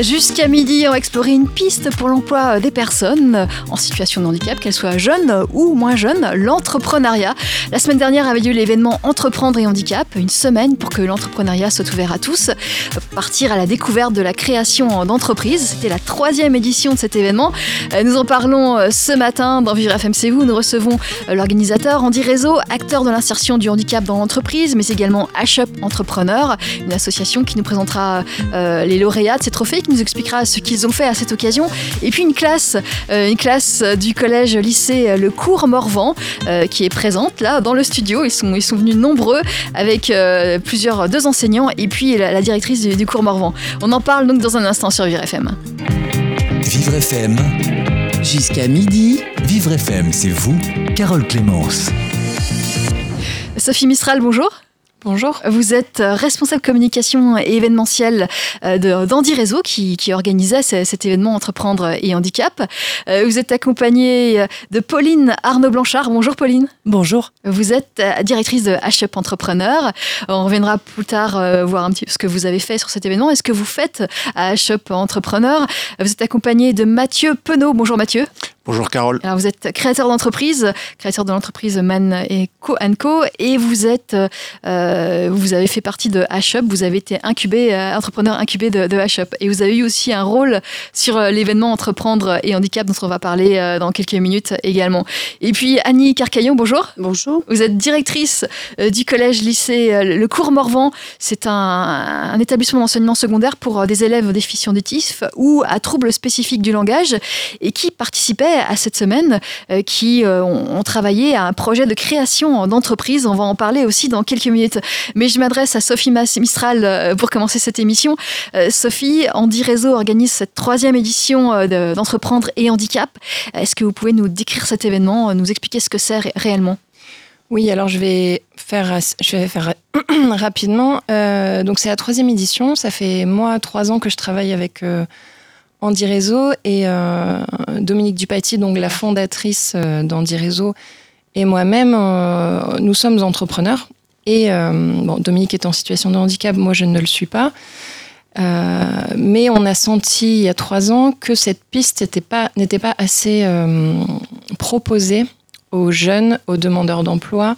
Jusqu'à midi, on va explorer une piste pour l'emploi des personnes en situation de handicap, qu'elles soient jeunes ou moins jeunes, l'entrepreneuriat. La semaine dernière avait lieu l'événement Entreprendre et handicap, une semaine pour que l'entrepreneuriat soit ouvert à tous. Partir à la découverte de la création d'entreprises, c'était la troisième édition de cet événement. Nous en parlons ce matin dans Vivre FMC vous. Nous recevons l'organisateur Andy Réseau, acteur de l'insertion du handicap dans l'entreprise, mais également HUP Entrepreneur, une association qui nous présentera euh, les lauréats de ces trophées qui nous expliquera ce qu'ils ont fait à cette occasion. Et puis une classe, euh, une classe du collège lycée euh, Le Cours Morvan euh, qui est présente là dans le studio. Ils sont, ils sont venus nombreux avec euh, plusieurs deux enseignants et puis la, la directrice du, du, cours Morvan. On en parle donc dans un instant sur Vivre FM. Vivre FM. Jusqu'à midi. Vivre FM, c'est vous, Carole Clémence. Sophie Mistral, bonjour. Bonjour. Vous êtes responsable communication et événementiel d'Andy Réseau qui, qui organisait cet événement Entreprendre et Handicap. Vous êtes accompagnée de Pauline Arnaud-Blanchard. Bonjour Pauline. Bonjour. Vous êtes directrice de HUP Entrepreneur. On reviendra plus tard voir un petit peu ce que vous avez fait sur cet événement et ce que vous faites à HUP Entrepreneur. Vous êtes accompagné de Mathieu Penaud. Bonjour Mathieu. Bonjour Carole. Alors vous êtes créateur d'entreprise, créateur de l'entreprise Man et Co, Co et vous êtes, euh, vous avez fait partie de HUP, vous avez été incubé, euh, entrepreneur incubé de, de HUP et vous avez eu aussi un rôle sur euh, l'événement Entreprendre et Handicap dont on va parler euh, dans quelques minutes également. Et puis Annie Carcaillon, bonjour. Bonjour. Vous êtes directrice euh, du collège lycée Le Cours Morvan. C'est un, un, établissement d'enseignement secondaire pour des élèves déficients auditifs ou à troubles spécifiques du langage et qui participait à cette semaine euh, qui euh, ont, travaillé à un projet de création d'entreprise. On va en parler aussi dans quelques minutes. Mais je m'adresse à Sophie Mistral euh, pour commencer cette émission. Sophie, Andy Réseau organise cette troisième édition d'Entreprendre et Handicap. Est-ce que vous pouvez nous décrire cet événement, nous expliquer ce que c'est ré réellement? Oui, alors je vais faire, je vais faire rapidement. Donc c'est la troisième édition. Ça fait moi trois ans que je travaille avec Andy Réseau et euh, Dominique Dupaty, donc la fondatrice euh, d'Andy Réseau, et moi-même, euh, nous sommes entrepreneurs. Et euh, bon, Dominique est en situation de handicap, moi je ne le suis pas. Mais on a senti il y a trois ans que cette piste n'était pas, pas assez proposée aux jeunes, aux demandeurs d'emploi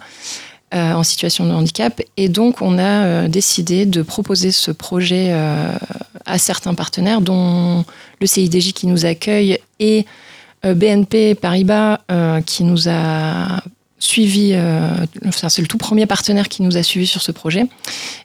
euh, en situation de handicap. Et donc, on a euh, décidé de proposer ce projet euh, à certains partenaires, dont le CIDJ qui nous accueille et BNP Paribas qui nous a suivi, enfin, c'est le tout premier partenaire qui nous a suivis sur ce projet.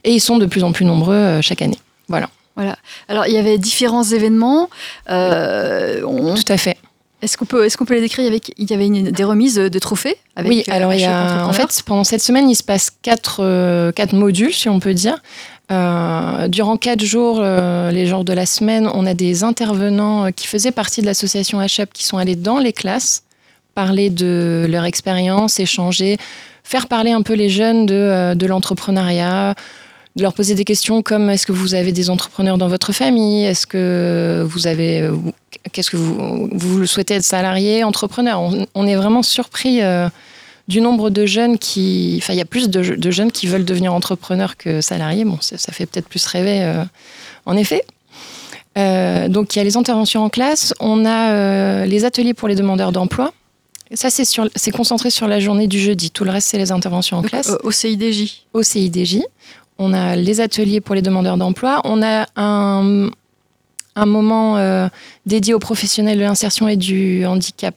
Et ils sont de plus en plus nombreux chaque année. Voilà. Voilà. Alors, il y avait différents événements. On... Tout à fait. Est-ce qu'on peut, est qu'on peut les décrire? Avec, Il y avait une, des remises de trophées avec Oui, alors il y a, en fait, pendant cette semaine, il se passe quatre, euh, quatre modules, si on peut dire. Euh, durant quatre jours, euh, les jours de la semaine, on a des intervenants qui faisaient partie de l'association HUP qui sont allés dans les classes, parler de leur expérience, échanger, faire parler un peu les jeunes de, de l'entrepreneuriat, de leur poser des questions comme est-ce que vous avez des entrepreneurs dans votre famille? Est-ce que vous avez qu'est-ce que vous, vous le souhaitez être salarié, entrepreneur? On, on, est vraiment surpris euh, du nombre de jeunes qui, enfin il y a plus de, de, jeunes qui veulent devenir entrepreneurs que salariés. Bon, ça, ça fait peut-être plus rêver, euh, en effet. Euh, donc il y a les interventions en classe, on a euh, les ateliers pour les demandeurs d'emploi. Ça, c'est concentré sur la journée du jeudi. Tout le reste, c'est les interventions en classe. Au CIDJ. Au CIDJ on a les ateliers pour les demandeurs d'emploi, on a un, moment euh, dédié aux professionnels de l'insertion et du handicap.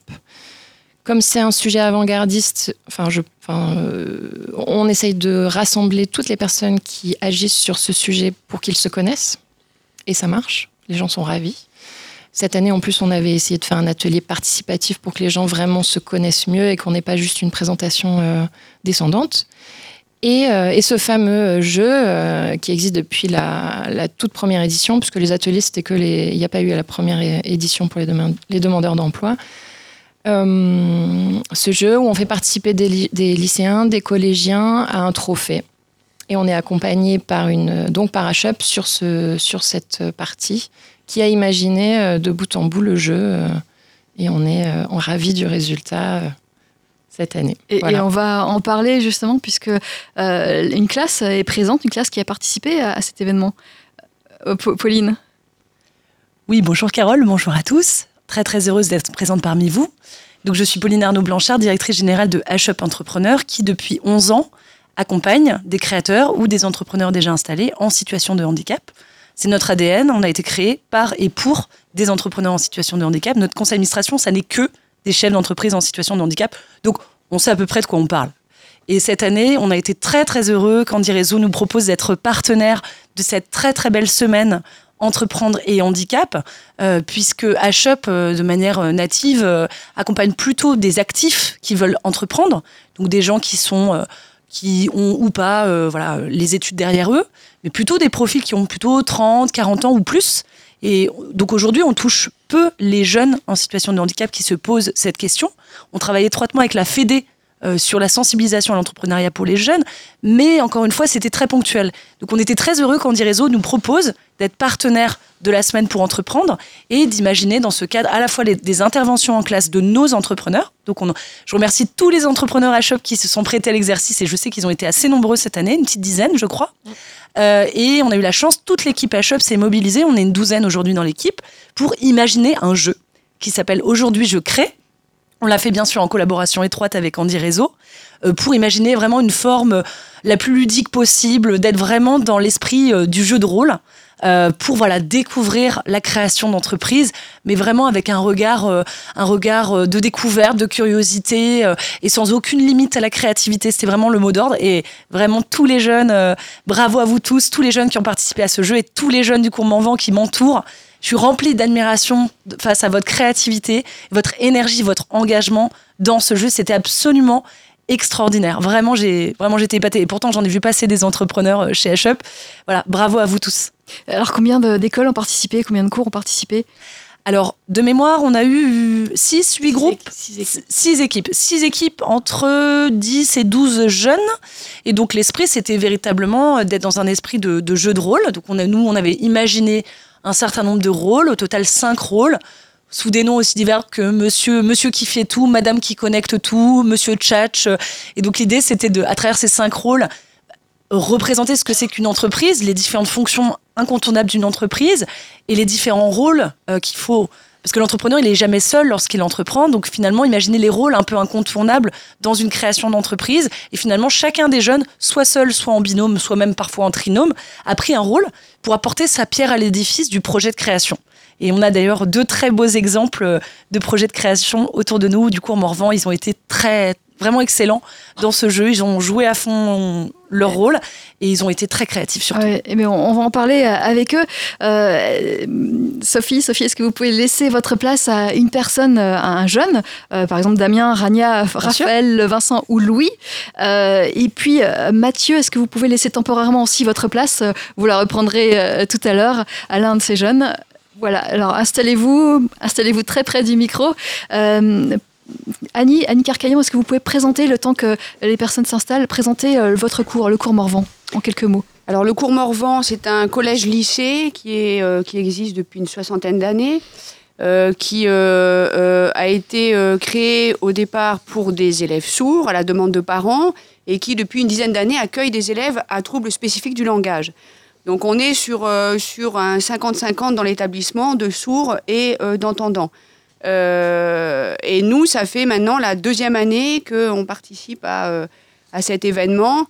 Comme c'est un sujet avant-gardiste, enfin, euh, on essaye de rassembler toutes les personnes qui agissent sur ce sujet pour qu'ils se connaissent. Et ça marche, les gens sont ravis. Cette année, en plus, on avait essayé de faire un atelier participatif pour que les gens vraiment se connaissent mieux et qu'on n'ait pas juste une présentation euh, descendante. Et, euh, et, ce fameux jeu euh, qui existe depuis la, toute première édition, puisque les ateliers, c'était que les. Il n'y a pas eu à la première édition pour les, dem les demandeurs d'emploi. Euh, ce jeu où on fait participer des, lycéens, des collégiens à un trophée. Et on est accompagné par une, donc par sur, ce, sur cette partie qui a imaginé de bout en bout le jeu. Et on est on ravi du résultat cette année. Et, on va en parler justement puisque une classe est présente, une classe qui a participé à, cet événement. Pauline Oui, bonjour Carole, bonjour à tous. Très très heureuse d'être présente parmi vous. Donc je suis Pauline Arnaud Blanchard, directrice générale de H-Up Entrepreneur, qui depuis 11 ans accompagne des créateurs ou des entrepreneurs déjà installés en situation de handicap. C'est notre ADN, on a été créé par et pour des entrepreneurs en situation de handicap. Notre conseil d'administration, ça n'est que des chefs d'entreprise en situation de handicap. Donc, on sait à peu près de quoi on parle. Et cette année, on a été très très heureux quand Réseau nous propose d'être partenaire de cette très très belle semaine entreprendre et handicap, euh, puisque HUP, euh, de manière euh, native, accompagne plutôt des actifs qui veulent entreprendre, donc des gens qui sont qui ont ou pas voilà, les études derrière eux, mais plutôt des profils qui ont plutôt 30, 40 ans ou plus. Et donc aujourd'hui, on touche peu les jeunes en situation de handicap qui se posent cette question. On travaille étroitement avec la Fédé euh, sur la sensibilisation à l'entrepreneuriat pour les jeunes, mais encore une fois, c'était très ponctuel. Donc on était très heureux quand Réseau nous propose d'être partenaire de la semaine pour entreprendre et d'imaginer dans ce cadre à la fois des interventions en classe de nos entrepreneurs. Donc on, je remercie tous les entrepreneurs à Shop qui se sont prêtés à l'exercice et je sais qu'ils ont été assez nombreux cette année, une petite dizaine je crois. Euh, et on a eu la chance, toute l'équipe à Shop s'est mobilisée, on est une douzaine aujourd'hui dans l'équipe, pour imaginer un jeu qui s'appelle Aujourd'hui je crée on l'a fait bien sûr en collaboration étroite avec Andy Réseau euh, pour imaginer vraiment une forme la plus ludique possible, d'être vraiment dans l'esprit euh, du jeu de rôle. Euh, pour voilà découvrir la création d'entreprise, mais vraiment avec un regard, un regard de découverte, de curiosité et sans aucune limite à la créativité. C'était vraiment le mot d'ordre et vraiment tous les jeunes, bravo à vous tous, tous les jeunes qui ont participé à ce jeu et tous les jeunes du cours Manvent qui m'entourent. Je suis remplie d'admiration face à votre créativité, votre énergie, votre engagement dans ce jeu. C'était absolument extraordinaire. Vraiment, j'ai vraiment j'étais épatée. Et pourtant, j'en ai vu passer des entrepreneurs euh, chez h Voilà, bravo à vous tous. Alors, combien d'écoles ont participé? Combien de cours ont participé? Alors, de mémoire, on a eu 6, 8 groupes, 6 équipes. 6 équipes. équipes entre 10 et 12 jeunes. Et donc, l'esprit, c'était véritablement d'être dans un esprit de, de, jeu de rôle. Donc, on a, nous, on avait imaginé un certain nombre de rôles, au total cinq rôles, sous des noms aussi divers que Monsieur, Monsieur qui fait tout, Madame qui connecte tout, Monsieur Tchatch. Et donc l'idée, c'était de, à travers ces cinq rôles, représenter ce que c'est qu'une entreprise, les différentes fonctions incontournables d'une entreprise et les différents rôles euh, qu'il faut parce que l'entrepreneur, il est jamais seul lorsqu'il entreprend. Donc finalement, imaginez les rôles un peu incontournables dans une création d'entreprise. Et finalement, chacun des jeunes, soit seul, soit en binôme, soit même parfois en trinôme, a pris un rôle pour apporter sa pierre à l'édifice du projet de création. Et on a d'ailleurs deux très beaux exemples de projets de création autour de nous. Du cours Morvan, ils ont été très, vraiment excellents dans ce jeu. Ils ont joué à fond leur rôle et ils ont été très créatifs surtout. mais eh on, va en parler euh, avec eux. Euh, Sophie, Sophie, est-ce que vous pouvez laisser votre place à une personne, euh, à un jeune, par exemple Damien, Rania, Raphaël, Vincent ou Louis Et puis Mathieu, est-ce que vous pouvez laisser temporairement aussi votre place? Vous la reprendrez tout à l'heure à l'un de ces jeunes. Voilà, alors installez-vous, installez-vous très près du micro. Annie, Annie Carcaillon, est-ce que vous pouvez présenter, le temps que les personnes s'installent, présenter euh, votre cours, le cours Morvan, en quelques mots? Alors le cours Morvan, c'est un collège-lycée euh, qui existe depuis une soixantaine d'années, euh, qui a été créé au départ pour des élèves sourds à la demande de parents et qui depuis une dizaine d'années accueille des élèves à troubles spécifiques du langage. Donc on est sur, sur un 50-50 dans l'établissement de sourds et d'entendants. Euh, et nous, ça fait maintenant la deuxième année qu'on participe à, euh, à, cet événement.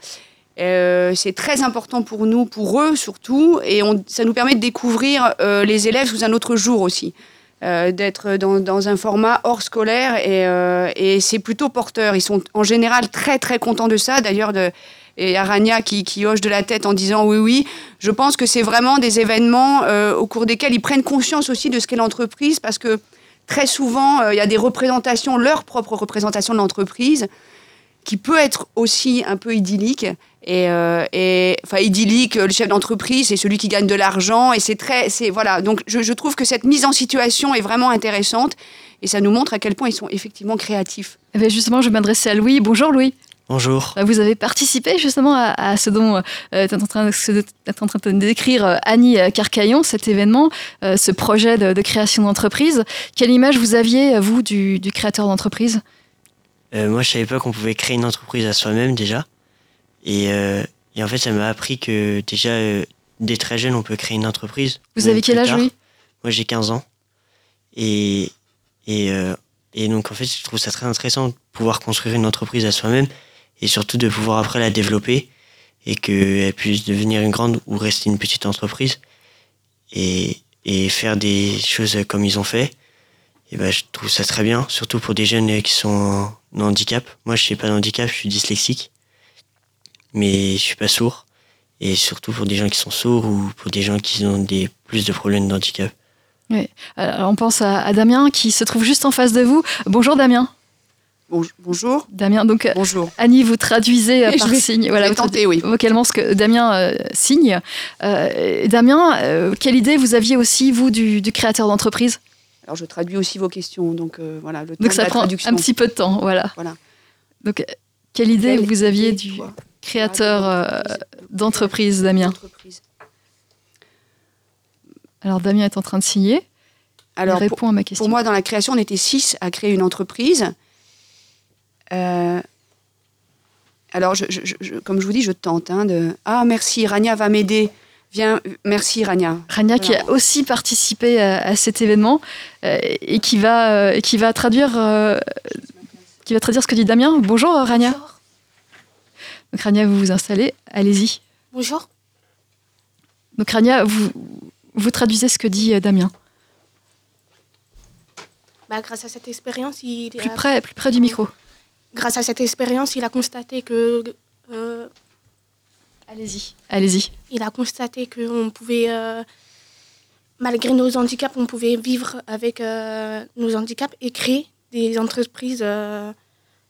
Euh, c'est très important pour nous, pour eux surtout, et ça nous permet de découvrir les élèves sous un autre jour aussi, d'être dans, dans, un format hors scolaire, et, et c'est plutôt porteur. Ils sont en général très très contents de ça. D'ailleurs, et Arania qui, qui, hoche de la tête en disant oui, oui. Je pense que c'est vraiment des événements au cours desquels ils prennent conscience aussi de ce qu'est l'entreprise parce que Très souvent, euh, il y a des représentations, leur propre représentation de l'entreprise, qui peut être aussi un peu idyllique. Et, euh, enfin, idyllique, le chef d'entreprise, c'est celui qui gagne de l'argent. Et c'est très. voilà. Donc, je, trouve que cette mise en situation est vraiment intéressante. Et ça nous montre à quel point ils sont effectivement créatifs. Eh justement, je vais m'adresser à Louis. Bonjour, Louis. Bonjour. Euh, vous avez participé justement à, ce dont est en train, en train de décrire euh, Annie euh, Carcaillon, cet événement, ce projet de, création d'entreprise. Quelle image vous aviez, vous, du, créateur d'entreprise? Euh, moi, je savais pas qu'on pouvait créer une entreprise à soi-même déjà. Et, euh, et en fait, ça m'a appris que déjà, euh, dès très jeune, on peut créer une entreprise. Vous avez quel âge, tard. oui? Moi, j'ai 15 ans. Et, et, euh, et donc, en fait, je trouve ça très intéressant de pouvoir construire une entreprise à soi-même et surtout de pouvoir après la développer et qu'elle puisse devenir une grande ou rester une petite entreprise et, et faire des choses comme ils ont fait. Et ben, je trouve ça très bien, surtout pour des jeunes qui sont en handicap. Moi, je suis pas de handicap, je suis dyslexique, mais je suis pas sourd. Et surtout pour des gens qui sont sourds ou pour des gens qui ont des plus de problèmes d'handicap. Alors, on pense à Damien qui se trouve juste en face de vous. Bonjour Damien. Bon- bonjour. Damien, donc euh, Bonjour. Annie, vous traduisez euh, par vais- signe. Voilà, vous tenter, oui. vocalement ce que Damien euh, signe. Euh, Damien, euh, quelle idée vous aviez aussi, vous, du, du créateur d'entreprise? Alors je traduis aussi vos questions, donc euh, voilà le temps Donc de ça la prend traduction. un petit peu de temps, voilà. Voilà. Donc, quelle idée Quelle vous aviez idée, du quoi créateur euh, d'entreprise, Damien? Alors, Damien est en train de signer. Alors Il pour, répond à ma question. pour moi, dans la création, on était six à créer une entreprise. Euh, alors, je- je- je- comme je vous dis, je tente. hein, de... Ah, merci, Rania va m'aider. Viens, merci, Rania. Rania qui a aussi participé à, à cet événement euh, et qui va, euh, qui va traduire, euh, qui va traduire ce que dit Damien. Bonjour Rania. Donc Rania, vous vous installez. Allez-y. Bonjour. Donc Rania, vous, vous traduisez ce que dit Damien. Bah, grâce à cette expérience, il Plus a, près, plus près du micro. Grâce à cette expérience, il a constaté que euh, Allez-y. Allez-y. il a constaté que on pouvait, euh, malgré nos handicaps, on pouvait vivre avec euh, nos handicaps et créer des entreprises euh,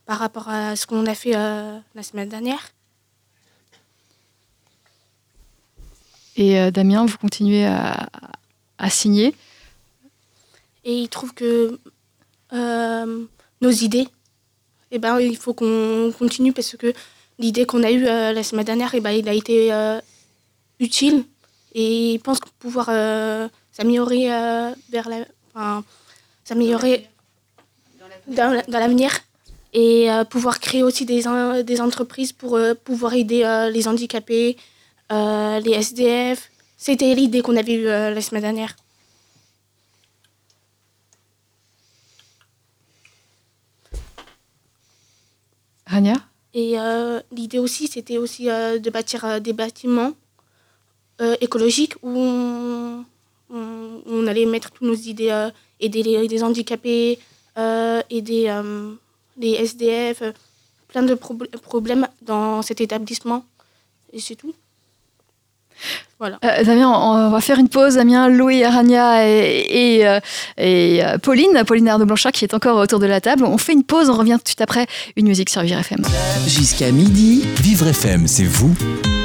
par rapport à ce qu'on a fait euh, la semaine dernière. Et euh, Damien, vous continuez à, à signer? Et il trouve que euh, nos idées, eh ben, il faut qu'on continue parce que l'idée qu'on a eue euh, la semaine dernière, eh ben, il a été euh, utile et il pense pouvoir euh, s'améliorer vers la, enfin, s'améliorer dans dans l'avenir et pouvoir créer aussi des, des entreprises pour pouvoir aider les handicapés, les SDF. C'était l'idée qu'on avait eue la semaine dernière. Et euh, l'idée aussi, c'était aussi euh, de bâtir euh, des bâtiments écologiques où on, allait mettre toutes nos idées, aider les, handicapés, aider les SDF, plein de prob- problèmes dans cet établissement. Et c'est tout. Voilà. Euh, Damien, on on va faire une pause. Damien, Louis, Rania et, et, euh, et, euh, Pauline, Pauline Arnaud-Blanchard qui est encore autour de la table. On fait une pause, on revient tout de suite après une musique sur Vivre FM. Jusqu'à midi, Vivre FM, c'est vous,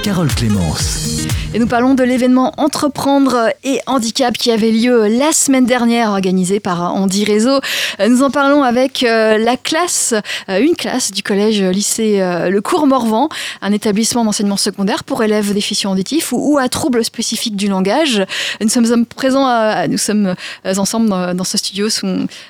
Carole Clémence. Et nous parlons de l'événement Entreprendre et Handicap qui avait lieu la semaine dernière, organisé par Andy Réseau. Nous en parlons avec euh, la classe, euh, une classe du collège lycée euh, Le Cours Morvan, un établissement d'enseignement secondaire pour élèves déficients auditifs ou, à troubles spécifiques du langage. Nous sommes présents, nous sommes ensemble dans, ce studio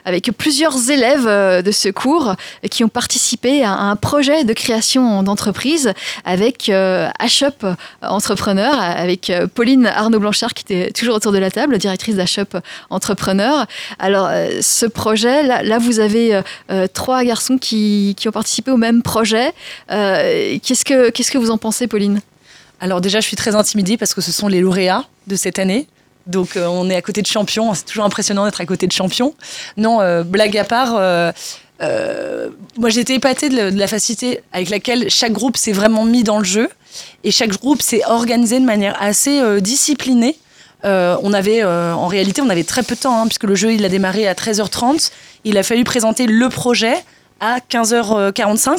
avec plusieurs élèves de ce cours qui ont participé à un projet de création d'entreprise avec euh, HUP Entrepreneur, avec euh, Pauline Arnaud-Blanchard qui était toujours autour de la table, directrice d'HUP Entrepreneur. Alors, euh, ce projet, là, vous avez euh, euh, trois garçons qui, qui ont participé au même projet. Euh, qu'est-ce, que, que vous en pensez, Pauline? Alors déjà, je suis très intimidée parce que ce sont les lauréats de cette année. Donc euh, on est à côté de champions. C'est toujours impressionnant d'être à côté de champions. Non, euh, blague à part. euh, euh, moi, été épatée de la, de la facilité avec laquelle chaque groupe s'est vraiment mis dans le jeu et chaque groupe s'est organisé de manière assez euh, disciplinée. Euh, on avait, euh, en réalité, on avait très peu de temps hein, puisque le jeu il a démarré à 13h30. Il a fallu présenter le projet à 15h45.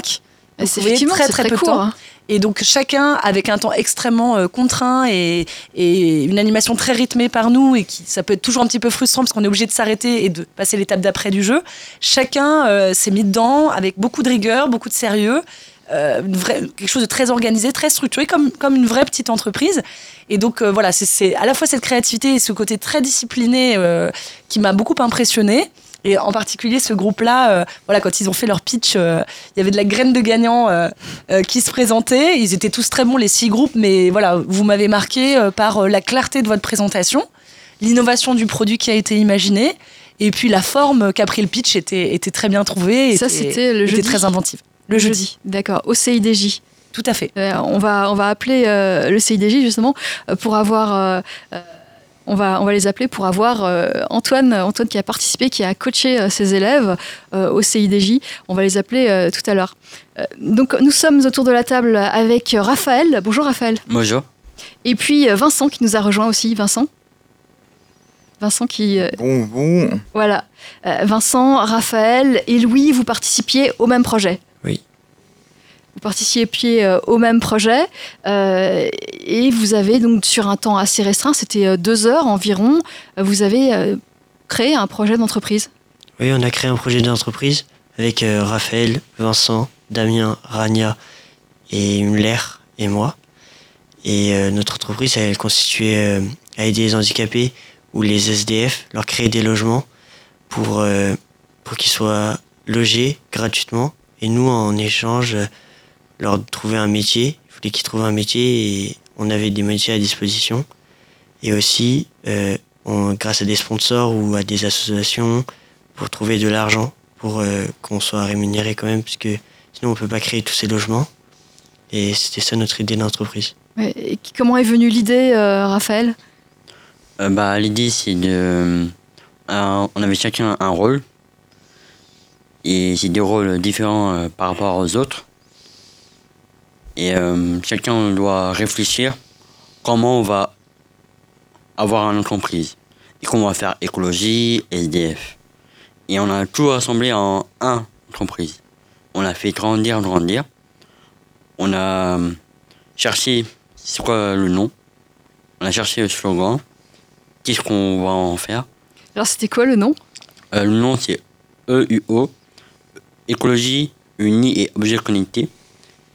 Donc, C'est effectivement très très, très peu de court. temps. hein. Et donc chacun avec un temps extrêmement euh, contraint et, et une animation très rythmée par nous et qui ça peut être toujours un petit peu frustrant parce qu'on est obligé de s'arrêter et de passer l'étape d'après du jeu. Chacun euh, s'est mis dedans avec beaucoup de rigueur, beaucoup de sérieux, euh, une vraie- quelque chose de très organisé, très structuré comme comme une vraie petite entreprise. Et donc euh, voilà, c'est- à la fois cette créativité et ce côté très discipliné euh, qui m'a beaucoup impressionné. Et en particulier, ce groupe-là, voilà, quand ils ont fait leur pitch, il y avait de la graine de gagnant qui se présentait. Ils étaient tous très bons, les six groupes, mais voilà, vous m'avez marqué par la clarté de votre présentation, l'innovation du produit qui a été imaginé, et puis la forme qu'a pris le pitch était, était très bien trouvée. Ça, était- c'était le jeudi. très inventive. Le jeudi, D'accord, au CIDJ. tout à fait. Euh, on, va, on va appeler euh, le CIDJ justement euh, pour avoir. euh, euh, on va, on va les appeler pour avoir euh, Antoine, Antoine qui a participé, qui a coaché euh, ses élèves euh, au CIDJ. On va les appeler euh, tout à l'heure. Euh, donc nous sommes autour de la table avec Raphaël. Bonjour Raphaël. Bonjour. Et puis Vincent qui nous a rejoint aussi. Vincent. Vincent qui. euh, Bonjour. voilà. Euh, Vincent, Raphaël et Louis, vous participiez au même projet. Vous participiez euh, au même projet euh, et vous avez donc sur un temps assez restreint, c'était euh, deux heures environ, vous avez créé un projet d'entreprise. Oui, on a créé un projet d'entreprise avec Raphaël, Vincent, Damien, Rania et Mler et moi. Et notre entreprise, elle est constituée à aider les handicapés ou les SDF, leur créer des logements pour, pour qu'ils soient logés gratuitement. Et nous, en échange, leur trouver un métier. Il fallait qu'ils trouvent un métier et on avait des métiers à disposition. Et aussi, euh, on- grâce à des sponsors ou à des associations, pour trouver de l'argent, pour euh, qu'on soit rémunéré quand même, puisque sinon on peut pas créer tous ces logements. Et c'était ça notre idée d'entreprise. Et comment est venue l'idée, euh, Raphaël? Euh, bah, L'idée, c'est de. euh, on avait chacun un rôle. Et c'est des rôles différents euh, par rapport aux autres. Et euh, chacun doit réfléchir comment on va avoir une entreprise. Et comment on va faire écologie, SDF. Et on a tout rassemblé en un entreprise. On a fait grandir, grandir. On a euh, cherché c'est quoi le nom. On a cherché le slogan. Qu'est-ce qu'on va en faire? Alors c'était quoi le nom? Euh, Le nom c'est EUO, écologie, unie et objets connectés.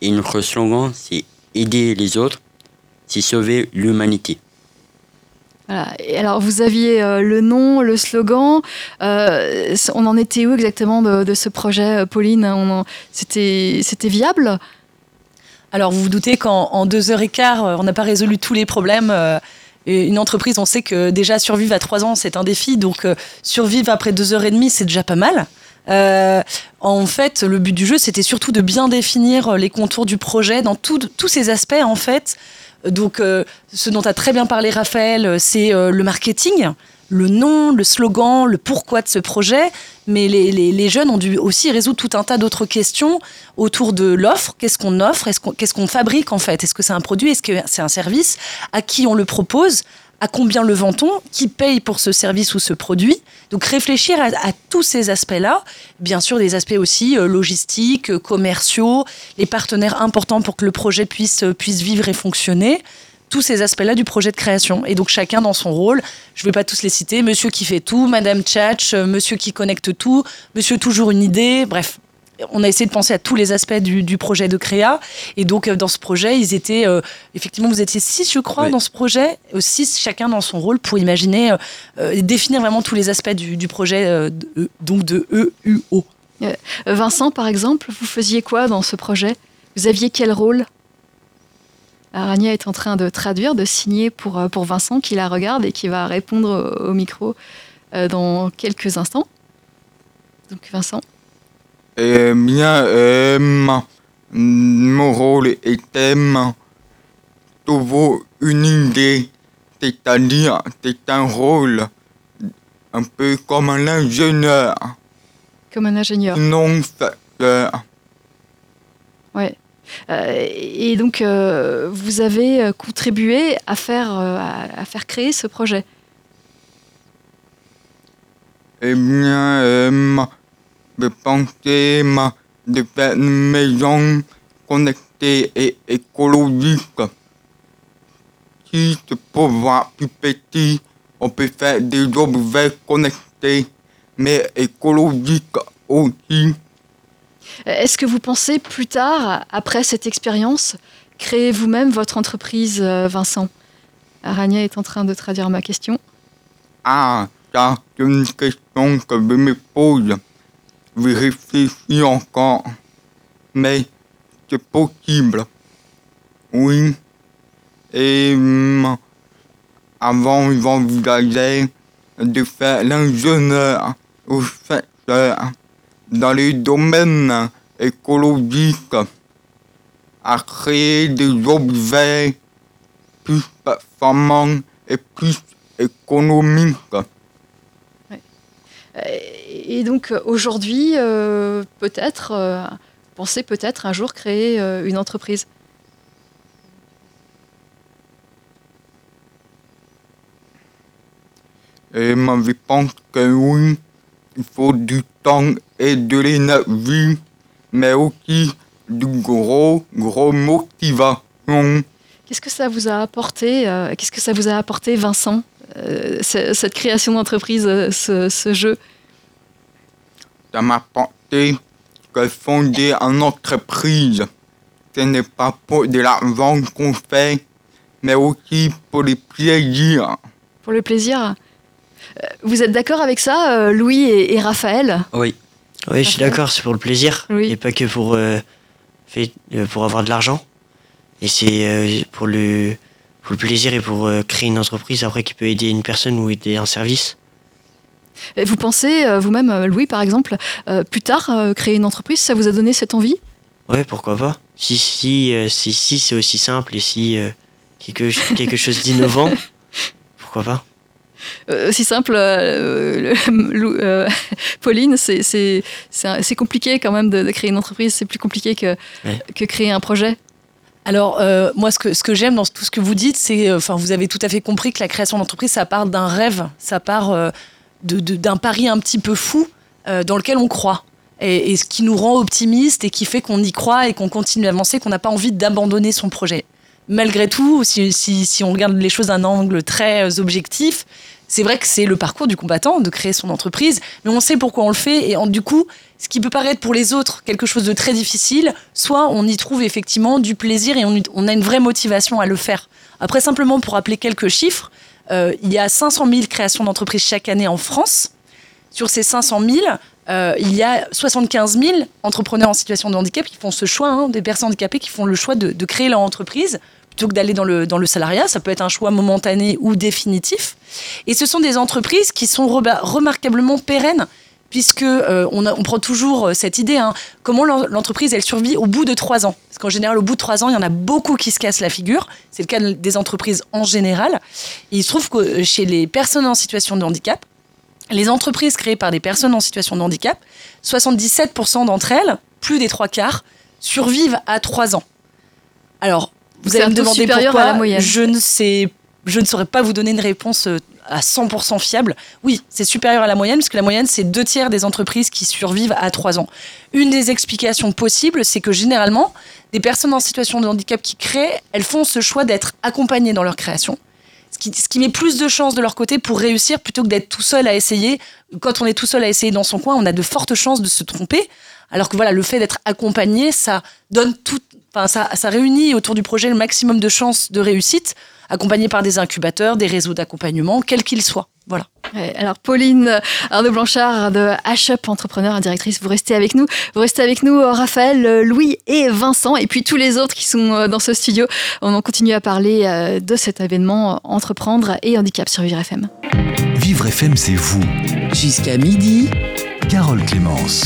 Et notre slogan c'est aider les autres, c'est sauver l'humanité. Voilà. Et alors vous aviez euh, le nom, le slogan. euh, on en était où exactement de, de ce projet, euh, Pauline? On en- C'était c'était viable? Alors, vous vous doutez qu'en en deux heures et quart, on n'a pas résolu tous les problèmes. euh, une entreprise, on sait que déjà survivre à trois ans, c'est un défi. Donc, euh, survivre après deux heures et demie, c'est déjà pas mal. Euh, en fait, le but du jeu, c'était surtout de bien définir euh, les contours du projet dans tous ces aspects, en fait. Donc, euh, ce dont a très bien parlé Raphaël, c'est le marketing, le nom, le slogan, le pourquoi de ce projet. Mais les, les- les jeunes ont dû aussi résoudre tout un tas d'autres questions autour de l'offre. Qu'est-ce qu'on offre? Qu'est-ce qu'on fabrique en fait? Est-ce que c'est un produit? Est-ce que c'est un service? À qui on le propose? À combien le vend-on Qui paye pour ce service ou ce produit Donc réfléchir à, tous ces aspects-là. Bien sûr, des aspects aussi euh, logistiques, euh, commerciaux, les partenaires importants pour que le projet puisse, euh, puisse vivre et fonctionner. Tous ces aspects-là du projet de création. Et donc chacun dans son rôle. Je ne vais pas tous les citer. Monsieur qui fait tout, Madame Tchatch, Monsieur qui connecte tout, Monsieur toujours une idée. Bref, on a essayé de penser à tous les aspects du, du projet de créa. Et donc, euh, dans ce projet, ils étaient. euh, effectivement, vous étiez six, je crois, Oui. dans ce projet. Euh, Six, chacun dans son rôle, pour imaginer euh, et définir vraiment tous les aspects du, du projet, euh, de- donc de EUO. Euh, Vincent, par exemple, vous faisiez quoi dans ce projet? Vous aviez quel rôle? Arania est en train de traduire, de signer pour, pour Vincent qui la regarde et qui va répondre au, au micro euh, dans quelques instants. Donc Vincent. Eh bien, euh, mon rôle était trouver une idée, c'est-à-dire c'est un rôle un peu comme un ingénieur, Comme un ingénieur. non facteur. Ouais. Euh, et donc, euh, vous avez euh, contribué à faire, euh, à, à faire créer ce projet? Eh bien, euh, je pensais de faire une maison connectée et écologique. Si ce pouvoir plus petit, on peut faire des objets connectés, mais écologiques aussi. Est-ce que vous pensez plus tard, après cette expérience, créer vous-même votre entreprise, euh, Vincent? Arania est en train de traduire ma question. Ah, ça, c'est une question que je me pose. Réfléchis encore. Mais c'est possible. Oui. Et hum, avant, j'envisageais de faire l'ingénieur ou chercheur dans les domaines écologiques à créer des objets plus performants et plus économiques. Et donc aujourd'hui, euh, peut-être, euh, pensez peut-être un jour créer euh, une entreprise. Et moi, je pense que oui, il faut du temps et de l'énergie, mais aussi du gros, gros motivation. Qu'est-ce que ça vous a apporté euh, Qu'est-ce que ça vous a apporté, Vincent, euh, ce- cette création d'entreprise, euh, ce, ce jeu Ça m'a apporté que fonder une entreprise, ce n'est pas pour de l'argent qu'on fait, mais aussi pour les plaisirs. pour le plaisir Euh, Vous êtes d'accord avec ça, euh, Louis et, et Raphaël? Oui. Oui, je suis d'accord, c'est pour le plaisir. Oui. Et pas que pour, euh, fait- euh, pour avoir de l'argent. Et c'est euh, pour, le, pour le plaisir et pour euh, créer une entreprise après qui peut aider une personne ou aider un service. Et Vous pensez, euh, vous-même, euh, Louis par exemple, plus tard, créer une entreprise, ça vous a donné cette envie? Ouais, pourquoi pas. Si, si, si, si c'est aussi simple et si quelque, quelque chose d'innovant, pourquoi pas. Euh, si simple, euh, le- euh, Pauline, c'est- compliqué quand même de, de créer une entreprise, c'est plus compliqué que, Ouais. que créer un projet. Alors, euh, moi, ce que, j'aime dans tout ce que vous dites, c'est, euh, enfin, vous avez tout à fait compris que la création d'entreprise, ça part d'un rêve, ça part euh, d'un pari un petit peu fou dans lequel on croit. Et, ce qui nous rend optimistes et qui fait qu'on y croit et qu'on continue à avancer, qu'on n'a pas envie d'abandonner son projet. Malgré tout, si, si, on regarde les choses d'un angle très objectif, c'est vrai que c'est le parcours du combattant de créer son entreprise, mais on sait pourquoi on le fait et en- du coup, ce qui peut paraître pour les autres quelque chose de très difficile, soit on y trouve effectivement du plaisir et on, a une vraie motivation à le faire. Après, simplement pour rappeler quelques chiffres, euh, il y a 500 000 créations d'entreprises chaque année en France. Sur ces 500 000, euh, il y a 75 000 entrepreneurs en situation de handicap qui font ce choix, hein, des personnes handicapées qui font le choix de créer leur entreprise plutôt que d'aller dans le, dans le salariat. Ça peut être un choix momentané ou définitif. Et ce sont des entreprises qui sont remarquablement pérennes puisque euh, on, prend toujours euh, cette idée, hein, comment l'en- l'entreprise elle survit au bout de trois ans? Parce qu'en général, au bout de trois ans, il y en a beaucoup qui se cassent la figure. C'est le cas de- des entreprises en général. Il se trouve que chez les personnes en situation de handicap, les entreprises créées par des personnes en situation de handicap, 77% d'entre elles, plus des trois quarts, survivent à trois ans. Alors, vous allez me demander pourquoi à la moyenne. Je ne sais, je ne saurais pas vous donner une réponse euh, à 100% fiable. Oui, c'est supérieur à la moyenne, parce que la moyenne, c'est deux tiers des entreprises qui survivent à trois ans. Une des explications possibles, c'est que généralement, des personnes en situation de handicap qui créent, elles font ce choix d'être accompagnées dans leur création. Ce qui, ce qui met plus de chances de leur côté pour réussir plutôt que d'être tout seul à essayer. Quand on est tout seul à essayer dans son coin, on a de fortes chances de se tromper. Alors que voilà, le fait d'être accompagné, ça donne tout, enfin, ça, ça réunit autour du projet le maximum de chances de réussite, accompagné par des incubateurs, des réseaux d'accompagnement, quels qu'ils soient. Voilà. Alors Pauline Arnaud Blanchard de H-Up Entrepreneur, directrice, vous restez avec nous. Vous restez avec nous, euh, Raphaël, euh, Louis et Vincent, et puis tous les autres qui sont euh, dans ce studio. On en continue à parler de cet événement Entreprendre et Handicap sur Vivre FM. Vivre FM, c'est vous. Jusqu'à midi, Carole Clémence.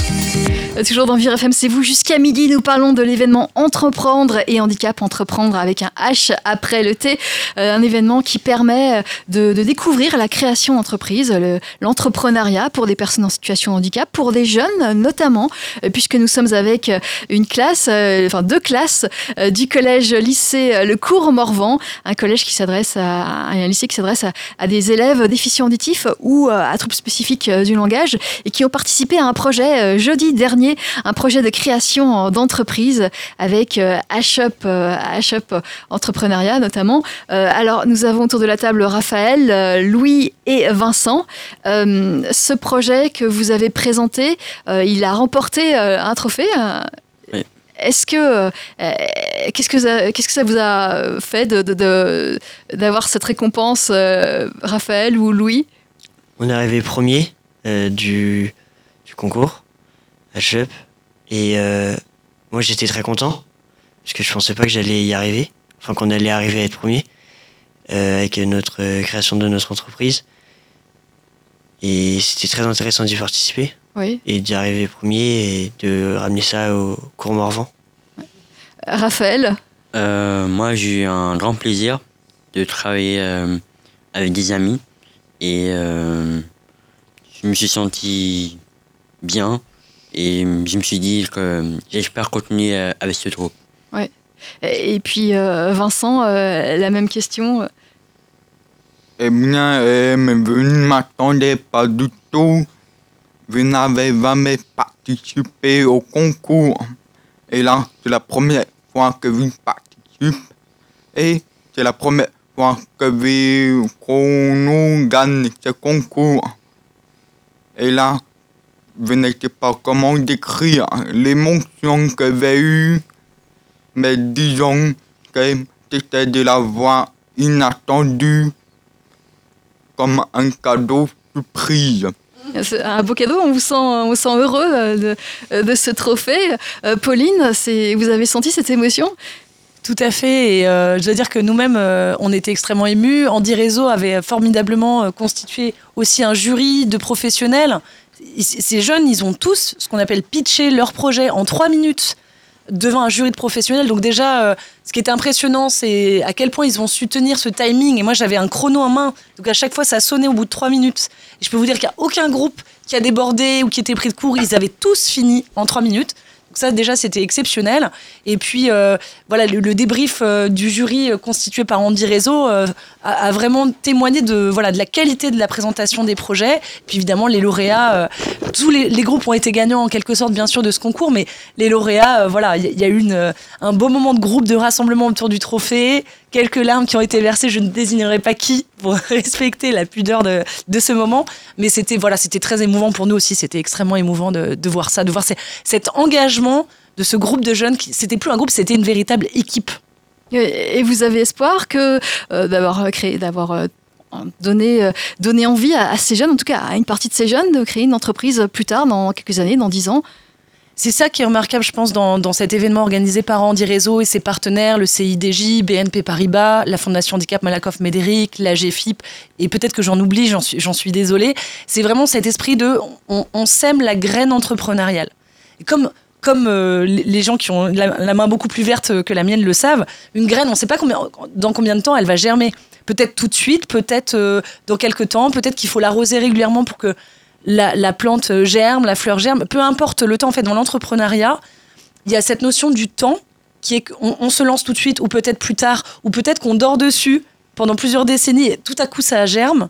Euh, Toujours dans Vivre FM, c'est vous. Jusqu'à midi, nous parlons de l'événement Entreprendre et Handicap. Entreprendre avec un H après le T. Euh, un événement qui permet de, de découvrir la création d'entreprise, le- l'entrepreneuriat pour des personnes en situation de handicap, pour des jeunes notamment, euh, puisque nous sommes avec euh, une classe, euh, enfin deux classes euh, du collège lycée euh, Le Cours Morvan, un collège qui s'adresse à, un lycée qui s'adresse à, à des élèves déficients auditifs ou euh, à troubles spécifiques euh, du langage et qui ont participé à un projet euh, jeudi dernier, un projet de création euh, d'entreprise avec euh, H-Up, euh, H-Up Entrepreneuriat notamment. Euh, alors, nous avons autour de la table Raphaël, euh, Louis et Vincent. Euh, ce projet que vous avez présenté, euh, il a remporté euh, un trophée. euh, Oui. Est-ce que euh, qu'est-ce que ça, qu'est-ce que ça vous a fait de, de- de- d'avoir cette récompense, euh, Raphaël ou Louis? On est arrivé premier euh, du, du concours à Chup. Et euh, moi, j'étais très content. Parce que je pensais pas que j'allais y arriver. Enfin, qu'on allait arriver à être premier. euh, avec notre euh, création de notre entreprise. Et c'était très intéressant d'y participer. Oui. Et d'y arriver premier et de ramener ça au cours Morvan. Raphaël, Euh, moi, j'ai eu un grand plaisir de travailler euh, avec des amis et euh, je me suis senti bien et je me suis dit que j'espère continuer euh, avec ce groupe. et puis euh, Vincent, euh, la même question. Eh bien, eh, mais vous ne m'attendez pas du tout. Vous n'avez jamais participé au concours. Et là, c'est la première fois que vous participez. Et c'est la première fois que vous, qu'on nous gagne ce concours. Et là, vous n'étiez pas comment décrire l'émotion que j'ai eue. Mais disons que c'était de la voix inattendue comme un cadeau surprise. C'est un beau cadeau, on vous sent, on vous sent heureux euh, de, de ce trophée. Euh, Pauline, c'est, vous avez senti cette émotion? Tout à fait. Et euh, je dois dire que nous-mêmes, euh, on était extrêmement émus. Andy Réseau avait formidablement euh, constitué aussi un jury de professionnels. Ces jeunes, ils ont tous ce qu'on appelle pitcher leur projet en trois minutes devant un jury de professionnels. Donc déjà, euh, ce qui était impressionnant, c'est à quel point ils ont su tenir ce timing. Et moi, j'avais un chrono en main. Donc à chaque fois, ça sonnait au bout de trois minutes. Et je peux vous dire qu'il n'y a aucun groupe qui a débordé ou qui était pris de court. Ils avaient tous fini en trois minutes. Donc ça, déjà, c'était exceptionnel. Et puis, euh, voilà, le, débrief euh, du jury constitué par Andy Réseau a, a vraiment témoigné de, voilà, de la qualité de la présentation des projets. Puis évidemment, les lauréats, euh, tous les, les groupes ont été gagnants en quelque sorte, bien sûr, de ce concours, mais les lauréats, euh, voilà, il y, a- eu une, euh, un beau moment de groupe, de rassemblement autour du trophée, quelques larmes qui ont été versées, je ne désignerai pas qui pour respecter la pudeur de, de ce moment, mais c'était voilà, c'était très émouvant pour nous aussi, c'était extrêmement émouvant de, de voir ça, de voir cet engagement de ce groupe de jeunes, qui c'était plus un groupe, c'était une véritable équipe. Et vous avez espoir que euh, d'avoir créé, d'avoir euh, donné, euh, envie à, ces jeunes, en tout cas à une partie de ces jeunes, de créer une entreprise plus tard, dans quelques années, dans dix ans? C'est ça qui est remarquable, je pense, dans, cet événement organisé par Andy Réseau et ses partenaires, le CIDJ, BNP Paribas, la Fondation Handicap Malakoff Médéric, la GFIP, et peut-être que j'en oublie, j'en suis, suis désolée. C'est vraiment cet esprit de on, on sème la graine entrepreneuriale. Et comme comme euh, les gens qui ont la, main beaucoup plus verte que la mienne le savent, une graine, on ne sait pas combien, dans combien de temps elle va germer. Peut-être tout de suite, peut-être euh, dans quelques temps, peut-être qu'il faut l'arroser régulièrement pour que la, la plante germe, la fleur germe, peu importe le temps, en fait, dans l'entrepreneuriat, il y a cette notion du temps qui est qu'on on se lance tout de suite, ou peut-être plus tard, ou peut-être qu'on dort dessus pendant plusieurs décennies, et tout à coup ça germe.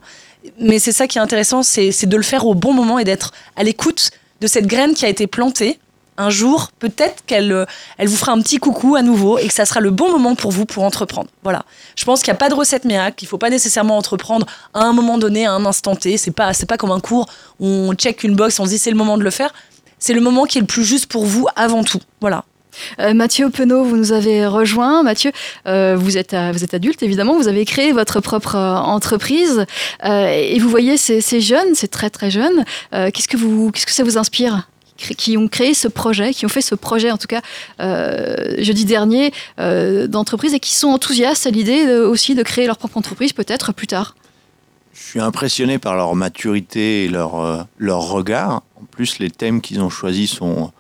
Mais c'est ça qui est intéressant, c'est de le faire au bon moment et d'être à l'écoute de cette graine qui a été plantée. Un jour, peut-être qu'elle euh, elle vous fera un petit coucou à nouveau et que ça sera le bon moment pour vous pour entreprendre. Voilà. Je pense qu'il n'y a pas de recette miracle, il ne faut pas nécessairement entreprendre à un moment donné, à un instant T. C'est pas, pas comme un cours où on check une box, on se dit c'est le moment de le faire. C'est le moment qui est le plus juste pour vous avant tout. Voilà. Euh, Mathieu Penaud, vous nous avez rejoint. Mathieu, euh, vous, êtes, vous êtes adulte, évidemment. Vous avez créé votre propre entreprise. Et vous voyez ces, ces jeunes, ces très très jeunes. qu'est-ce, qu'est-ce que ça vous inspire? Qui- ont créé ce projet, qui ont fait ce projet en tout cas euh, jeudi dernier euh, d'entreprise et qui sont enthousiastes à l'idée de- aussi de créer leur propre entreprise peut-être plus tard. Je suis impressionné par leur maturité et leur, euh, leur regard. En plus, les thèmes qu'ils ont choisis sont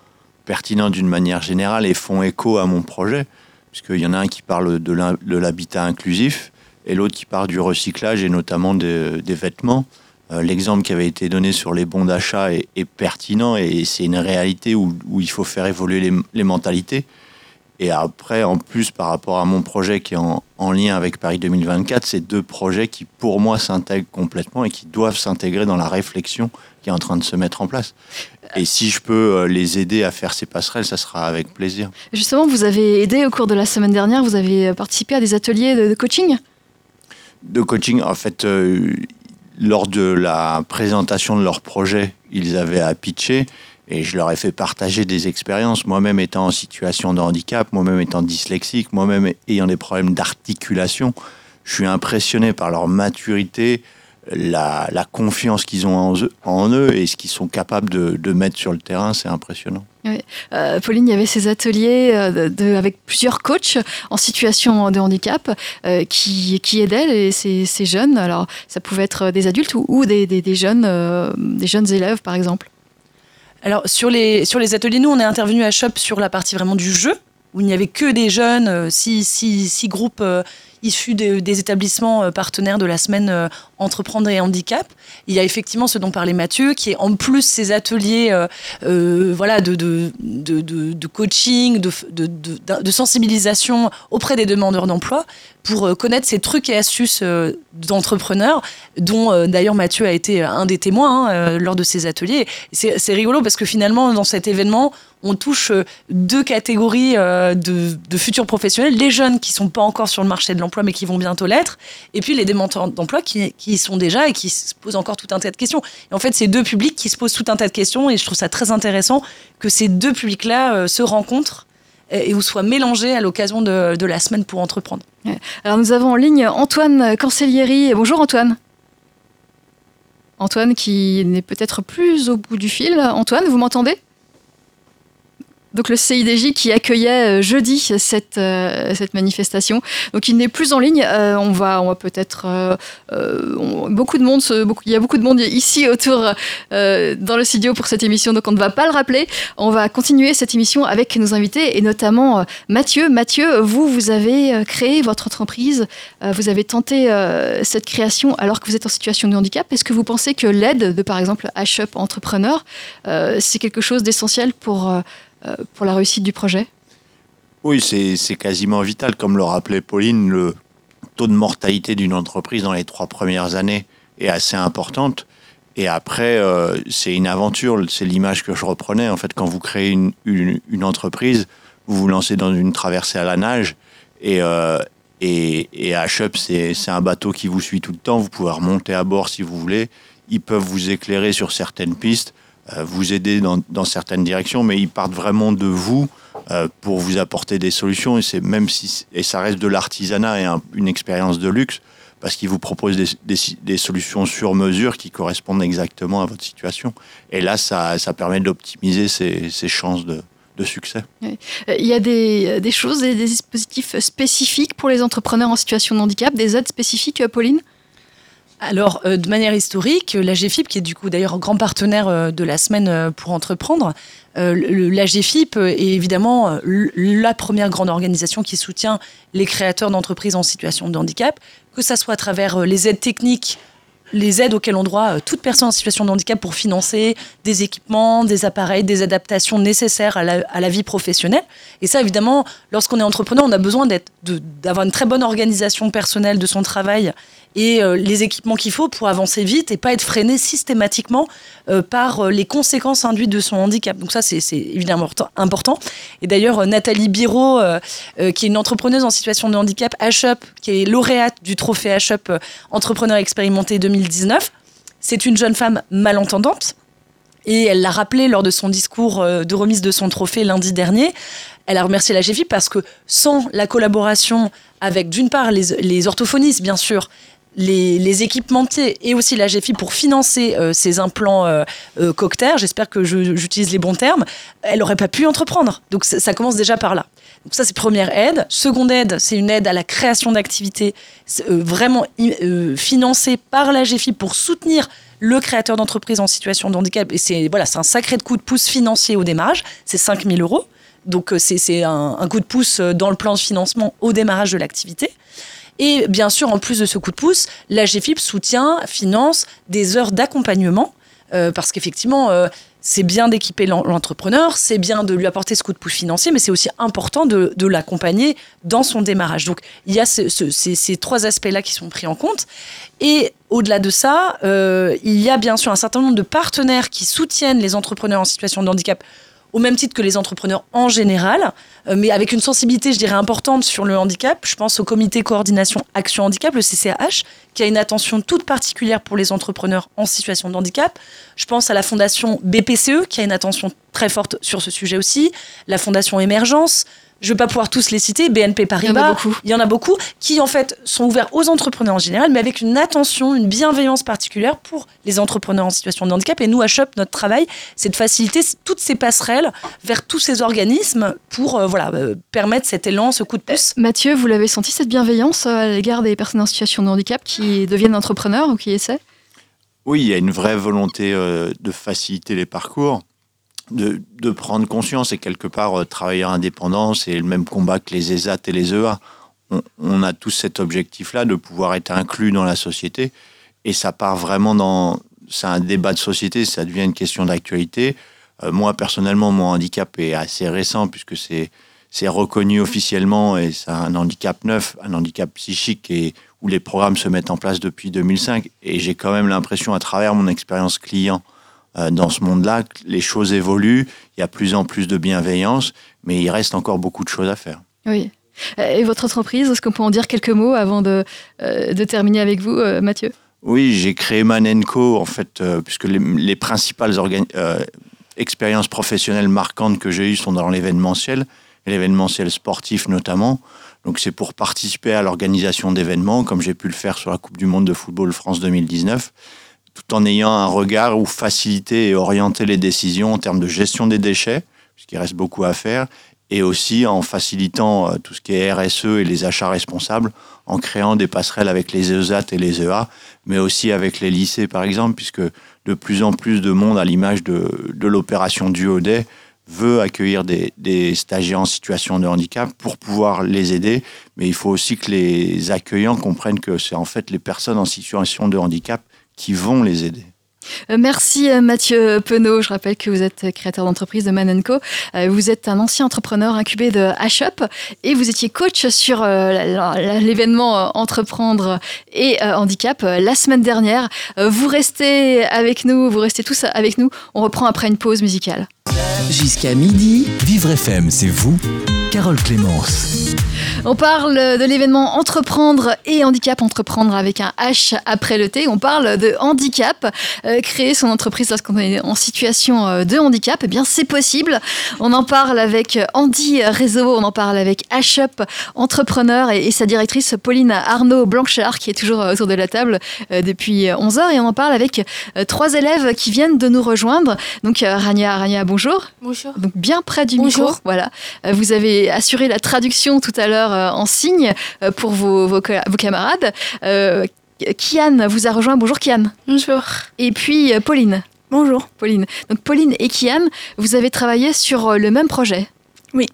pertinents d'une manière générale et font écho à mon projet, puisqu'il y en a un qui parle de l'habitat inclusif et l'autre qui parle du recyclage et notamment de- des vêtements. Euh, L'exemple qui avait été donné sur les bons d'achat est, est pertinent et c'est une réalité où, où il faut faire évoluer les, les mentalités. Et après, en plus, par rapport à mon projet qui est en, en lien avec Paris 2024, c'est deux projets qui, pour moi, s'intègrent complètement et qui doivent s'intégrer dans la réflexion qui est en train de se mettre en place. Et si je peux euh, les aider à faire ces passerelles, ça sera avec plaisir. Justement, vous avez aidé au cours de la semaine dernière, vous avez participé à des ateliers de, de coaching? De coaching, en fait, euh, lors de la présentation de leur projet, ils avaient à pitcher et je leur ai fait partager des expériences. Moi-même étant en situation de handicap, moi-même étant dyslexique, moi-même ayant des problèmes d'articulation, je suis impressionné par leur maturité, la, la confiance qu'ils ont en eux, en eux et ce qu'ils sont capables de, de mettre sur le terrain, c'est impressionnant. Oui. Euh, Pauline, il y avait ces ateliers euh, de, de- avec plusieurs coachs en situation de handicap euh, qui, qui aidaient les- ces, ces jeunes. Alors, ça pouvait être des adultes ou, ou des, des- des jeunes, euh, des jeunes élèves, par exemple. Alors, sur les, sur les ateliers, nous, on est intervenu à Shop sur la partie vraiment du jeu, où il n'y avait que des jeunes, six, six, six groupes euh, issus des, établissements euh, partenaires de la semaine euh, Entreprendre et Handicap. Il y a effectivement ce dont parlait Mathieu, qui est en plus ces ateliers euh, euh, voilà, de, de, de, coaching, de, sensibilisation auprès des demandeurs d'emploi pour euh, connaître ces trucs et astuces d'entrepreneurs, dont d'ailleurs Mathieu a été un des témoins hein, lors de ces ateliers. C'est rigolo parce que finalement, dans cet événement, on touche deux catégories de, futurs professionnels, les jeunes qui sont pas encore sur le marché de l'emploi mais qui vont bientôt l'être, et puis les demandeurs d'emploi qui, qui y sont déjà et qui se posent encore tout un tas de questions. Et en fait, c'est deux publics qui se posent tout un tas de questions et je trouve ça très intéressant que ces deux publics-là euh, se rencontrent et, ou soient mélangés à l'occasion de, de la semaine pour entreprendre. Alors, nous avons en ligne Antoine Cancellieri. Bonjour Antoine. Antoine qui n'est peut-être plus au bout du fil. Antoine, vous m'entendez? Donc le CIDJ qui accueillait euh, jeudi cette, euh, cette manifestation. Donc il n'est plus en ligne. Euh, on va, on va peut-être... beaucoup de monde, il y a beaucoup de monde ici autour dans le studio pour cette émission, donc on ne va pas le rappeler. On va continuer cette émission avec nos invités et notamment Mathieu. Mathieu, vous, vous avez créé votre entreprise, vous avez tenté cette création alors que vous êtes en situation de handicap. Est-ce que vous pensez que l'aide de, par exemple, H-Up Entrepreneur, c'est quelque chose d'essentiel pour, pour la réussite du projet Oui, c'est quasiment vital. Comme le rappelait Pauline, le taux de mortalité d'une entreprise dans les trois premières années est assez importante. Et après, euh, c'est une aventure. C'est l'image que je reprenais. En fait, quand vous créez une, une, entreprise, vous vous lancez dans une traversée à la nage. Et, euh, et, et H-Up, c'est un bateau qui vous suit tout le temps. Vous pouvez remonter à bord si vous voulez. Ils peuvent vous éclairer sur certaines pistes, euh, vous aider dans, certaines directions, mais ils partent vraiment de vous euh, pour vous apporter des solutions. Et c'est même si et ça reste de l'artisanat et un- une expérience de luxe parce qu'ils vous proposent des, solutions sur mesure qui correspondent exactement à votre situation. Et là, ça, permet d'optimiser ses, ses chances de, succès. Euh, Il y a des, des choses, des, dispositifs spécifiques pour les entrepreneurs en situation de handicap, des aides spécifiques, euh, Pauline? Alors, euh, de manière historique, la GFIP, qui est du coup d'ailleurs grand partenaire euh, de la semaine euh, pour entreprendre, euh, la GFIP est évidemment euh, la première grande organisation qui soutient les créateurs d'entreprises en situation de handicap, que ça soit à travers euh, les aides techniques, les aides auxquelles ont droit euh, toute personne en situation de handicap pour financer des équipements, des appareils, des adaptations nécessaires à la, vie professionnelle. Et ça, évidemment, lorsqu'on est entrepreneur, on a besoin d'avoir une très bonne organisation personnelle de son travail et euh, les équipements qu'il faut pour avancer vite et pas être freiné systématiquement euh, par euh, les conséquences induites de son handicap. Donc ça, c'est évidemment important-. Et d'ailleurs, Nathalie Biro, qui est une entrepreneuse en situation de handicap, H-Up, qui est lauréate du trophée H-Up Entrepreneur expérimenté 2019, c'est une jeune femme malentendante. Et elle l'a rappelé lors de son discours de remise de son trophée lundi dernier. Elle a remercié la GFIP parce que sans la collaboration avec, d'une part, les orthophonistes, bien sûr, les, les équipementiers et aussi la GFI pour financer euh, ces implants euh, euh, coquetaires, j'espère que j'utilise les bons termes, elle n'aurait pas pu entreprendre. Donc ça, commence déjà par là. Donc ça, c'est première aide. Seconde aide, c'est une aide à la création d'activités euh, vraiment financée par la GFI pour soutenir le créateur d'entreprise en situation de handicap. Et c'est voilà, un sacré coup de pouce financier au démarrage. C'est 5 000 euros. Donc c'est un, coup de pouce dans le plan de financement au démarrage de l'activité. Et bien sûr, en plus de ce coup de pouce, la GFIP soutient, finance des heures d'accompagnement, euh, parce qu'effectivement, euh, c'est bien d'équiper l'en- l'entrepreneur, c'est bien de lui apporter ce coup de pouce financier, mais c'est aussi important de, l'accompagner dans son démarrage. Donc, il y a ce- ce- ces, ces trois aspects-là qui sont pris en compte. Et au-delà de ça, euh, il y a bien sûr un certain nombre de partenaires qui soutiennent les entrepreneurs en situation de handicap au même titre que les entrepreneurs en général, euh, mais avec une sensibilité, je dirais, importante sur le handicap. Je pense au comité coordination Action Handicap, le CCAH, qui a une attention toute particulière pour les entrepreneurs en situation de handicap. Je pense à la fondation BPCE, qui a une attention très forte sur ce sujet aussi, la fondation Émergence, je ne vais pas pouvoir tous les citer, BNP Paribas, Il y en a beaucoup. il y en a beaucoup qui en fait sont ouverts aux entrepreneurs en général, mais avec une attention, une bienveillance particulière pour les entrepreneurs en situation de handicap. Et nous, à Shop, notre travail, c'est de faciliter toutes ces passerelles vers tous ces organismes pour euh, voilà, euh, permettre cet élan, ce coup de pouce. Mathieu, vous l'avez senti cette bienveillance euh, à l'égard des personnes en situation de handicap qui deviennent entrepreneurs ou qui essaient? Oui, il y a une vraie volonté euh, de faciliter les parcours, de, prendre conscience et quelque part, euh, travailleur indépendant, c'est le même combat que les ESAT et les EA. On, a tous cet objectif-là de pouvoir être inclus dans la société et ça part vraiment dans. C'est un débat de société, ça devient une question d'actualité. Euh, moi, personnellement, mon handicap est assez récent puisque c'est c'est reconnu officiellement et c'est un handicap neuf, un handicap psychique et où les programmes se mettent en place depuis 2005. Et j'ai quand même l'impression, à travers mon expérience client dans ce monde-là, les choses évoluent, il y a plus en plus de bienveillance, mais il reste encore beaucoup de choses à faire. Oui. Euh, Et votre entreprise, est-ce qu'on peut en dire quelques mots avant de, euh, de terminer avec vous, euh, Mathieu? Oui, j'ai créé Manenco, en fait, euh, puisque les, les principales euh, expériences professionnelles marquantes que j'ai eues sont dans l'événementiel, et l'événementiel sportif notamment. Donc c'est pour participer à l'organisation d'événements, comme j'ai pu le faire sur la Coupe du Monde de football France 2019, tout en ayant un regard où faciliter et orienter les décisions en termes de gestion des déchets, puisqu'il reste beaucoup à faire, et aussi en facilitant euh, tout ce qui est RSE et les achats responsables, en créant des passerelles avec les ESAT et les EA, mais aussi avec les lycées par exemple, puisque de plus en plus de monde, à l'image de, de l'opération Duodet, veut accueillir des, des stagiaires en situation de handicap pour pouvoir les aider, mais il faut aussi que les accueillants comprennent que c'est en fait les personnes en situation de handicap qui vont les aider. Euh, Merci euh, Mathieu Penaud. Je rappelle que vous êtes créateur d'entreprise de Manenco. Euh, Vous êtes un ancien entrepreneur incubé de H-Up et vous étiez coach sur l'événement Entreprendre et Handicap la semaine dernière. Vous restez avec nous, vous restez tous avec nous. On reprend après une pause musicale. Jusqu'à midi, Vivre FM, c'est vous. Carole Clémence. On parle de l'événement Entreprendre et Handicap, Entreprendre avec un H après le T. On parle de handicap. Euh, créer son entreprise lorsqu'on est en situation euh, de handicap, eh bien c'est possible. On en parle avec Andy Réseau, on en parle avec H-Up Entrepreneur et, et sa directrice Pauline Arnaud Blanchard qui est toujours euh, autour de la table euh, depuis 11h. Et on en parle avec euh, trois élèves qui viennent de nous rejoindre. Donc Rania, Rania, bonjour. Bonjour. Donc bien près du Bonjour. micro. Voilà. Vous avez assuré la traduction tout à l'heure euh, en signe euh, pour vos, vos, camarades. Euh, Kian vous a rejoint. Bonjour Kian. Bonjour. Et puis Pauline. Bonjour. Pauline. Donc Pauline et Kian, vous avez travaillé sur le même projet. Oui.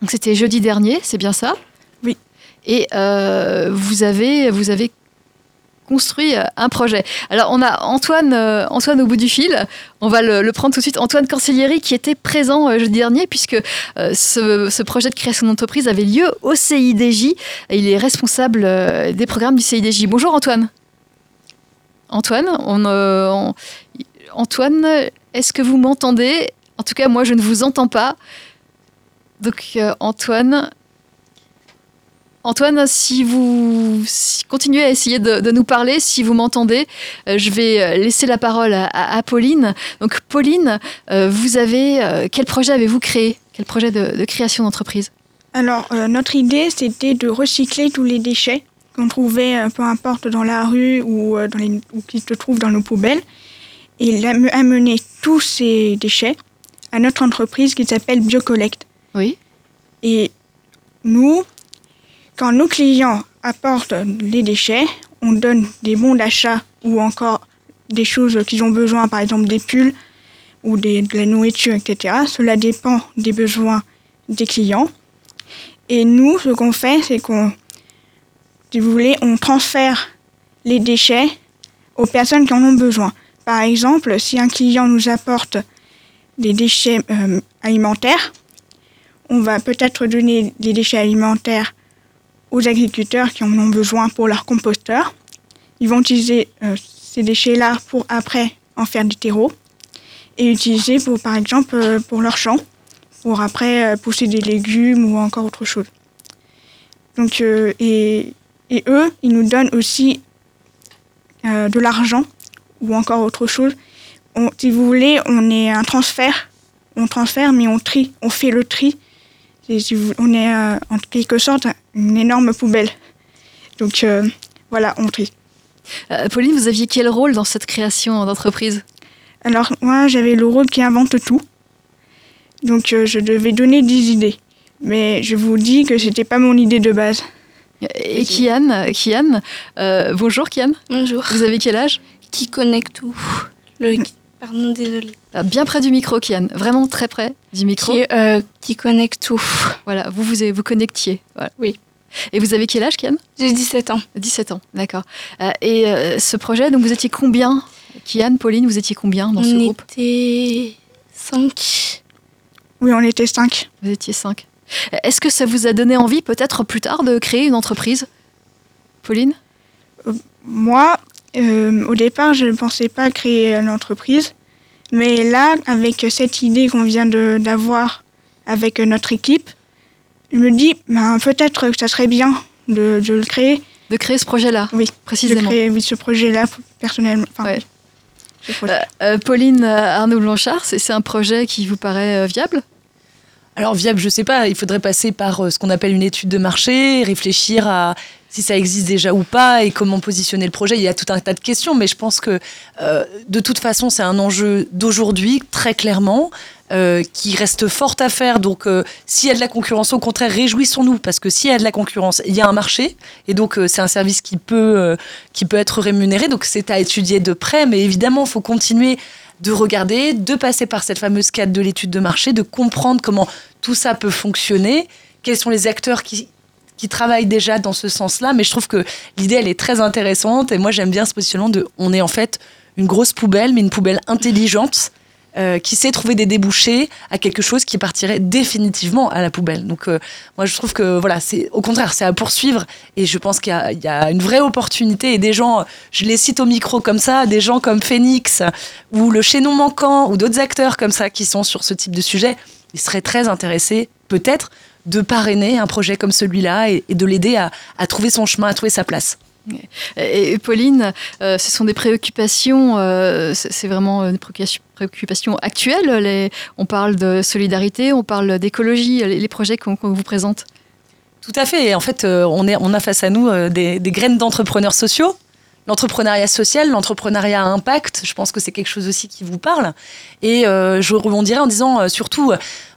Donc c'était jeudi dernier, c'est bien ça? Oui. Et euh, vous avez vous avez construit euh, un projet. Alors on a Antoine euh, Antoine au bout du fil. On va le, prendre tout de suite. Antoine Cancellieri qui était présent euh, jeudi dernier puisque ce, projet de création d'entreprise avait lieu au CIDJ. Il est responsable des programmes du CIDJ. Bonjour Antoine. Antoine, Antoine, est-ce que vous m'entendez? En tout cas, moi, je ne vous entends pas. Donc, Antoine, Antoine, si vous continuez à essayer de, de nous parler, si vous m'entendez, euh, je vais euh, laisser la parole à, Pauline. Donc, Pauline, euh, vous avez quel projet avez-vous créé? Quel projet de, de création d'entreprise? Alors, euh, notre idée, c'était de recycler tous les déchets qu'on trouvait, peu importe, dans la rue ou, dans les, ou qui se trouvent dans nos poubelles, et amener tous ces déchets à notre entreprise qui s'appelle BioCollect. Oui. Et nous, quand nos clients apportent les déchets, on donne des bons d'achat ou encore des choses qu'ils ont besoin, par exemple des pulls ou des- de la nourriture, etc. Cela dépend des besoins des clients. Et nous, ce qu'on fait, c'est qu'on, si vous voulez, on transfère les déchets aux personnes qui en ont besoin. Par exemple, si un client nous apporte des déchets euh, alimentaires, on va peut-être donner des déchets alimentaires aux agriculteurs qui en ont besoin pour leur composteur. Ils vont utiliser euh, ces déchets-là pour après en faire du terreau et utiliser pour, par exemple, euh, pour leur champ, pour après euh, pousser des légumes ou encore autre chose. Donc, et, et eux, ils nous donnent aussi de l'argent ou encore autre chose. On- si vous voulez, on est un transfert. On transfère, mais on trie. On fait le tri. On est euh, en quelque sorte une énorme poubelle. Donc euh, voilà, on trie. Euh, Pauline, vous aviez quel rôle dans cette création d'entreprise? Alors moi, j'avais le rôle qui invente tout. Donc euh, je devais donner des idées. Mais je vous dis que c'était pas mon idée de base. Et Kian, Kian euh, bonjour Kian. Bonjour. Vous avez quel âge? Qui connecte tout? Le... Pardon, désolé. Ah, Bien près du micro, Kian. Vraiment très près du micro. Qui, euh, qui connecte tout. Voilà, vous vous, vous connectiez. Voilà. Oui. Et vous avez quel âge, Kian? J'ai 17 ans. 17 ans, d'accord. Euh, et euh, ce projet, donc vous étiez combien? Kian, Pauline, vous étiez combien dans ce on groupe? était 5. Oui, on était cinq. Vous étiez 5. Est-ce que ça vous a donné envie, peut-être plus tard, de créer une entreprise? Pauline? Moi, euh, au départ, je ne pensais pas créer une entreprise. Mais là, avec cette idée qu'on vient d'avoir avec notre équipe, je me dis, ben, peut-être que ça serait bien de, de le créer. De créer ce projet-là Oui, précisément. De créer oui, ce projet-là, personnellement. Enfin, Ouais. ce projet. Euh, euh, Pauline Arnaud Blanchard, c'est un projet qui vous paraît viable? Alors viable, je sais pas, il faudrait passer par ce qu'on appelle une étude de marché, réfléchir à si ça existe déjà ou pas et comment positionner le projet. Il y a tout un tas de questions, mais je pense que euh, de toute façon, c'est un enjeu d'aujourd'hui, très clairement, euh, qui reste fort à faire. Donc euh, s'il y a de la concurrence, au contraire, réjouissons-nous, parce que s'il y a de la concurrence, il y a un marché, et donc c'est un service qui peut, qui peut être rémunéré, donc c'est à étudier de près, mais évidemment, il faut continuer de regarder, de passer par cette fameuse cadre de l'étude de marché, de comprendre comment tout ça peut fonctionner, quels sont les acteurs qui, qui travaillent déjà dans ce sens-là. Mais je trouve que l'idée, elle est très intéressante. Et moi, j'aime bien ce positionnement de on est en fait une grosse poubelle, mais une poubelle intelligente. euh, qui sait trouver des débouchés à quelque chose qui partirait définitivement à la poubelle. Donc, euh, moi, je trouve que voilà, c'est au contraire, c'est à poursuivre. Et je pense qu'il y a- une vraie opportunité. Et des gens, je les cite au micro comme ça, des gens comme Phoenix ou le Chaînon Manquant ou d'autres acteurs comme ça qui sont sur ce type de sujet, ils seraient très intéressés, peut-être, de parrainer un projet comme celui-là et, et de l'aider à, à trouver son chemin, à trouver sa place. Et, Pauline, euh, ce sont des préoccupations, euh, c'est vraiment des préoccupations- actuelles. Les- on parle de solidarité, on parle d'écologie, les, les projets qu'on vous présente. Tout à fait. Et en fait, euh, on, est, on a face à nous euh, des, des graines d'entrepreneurs sociaux. L'entrepreneuriat social, l'entrepreneuriat à impact, je pense que c'est quelque chose aussi qui vous parle. Et euh, je rebondirais en disant, euh, surtout, euh,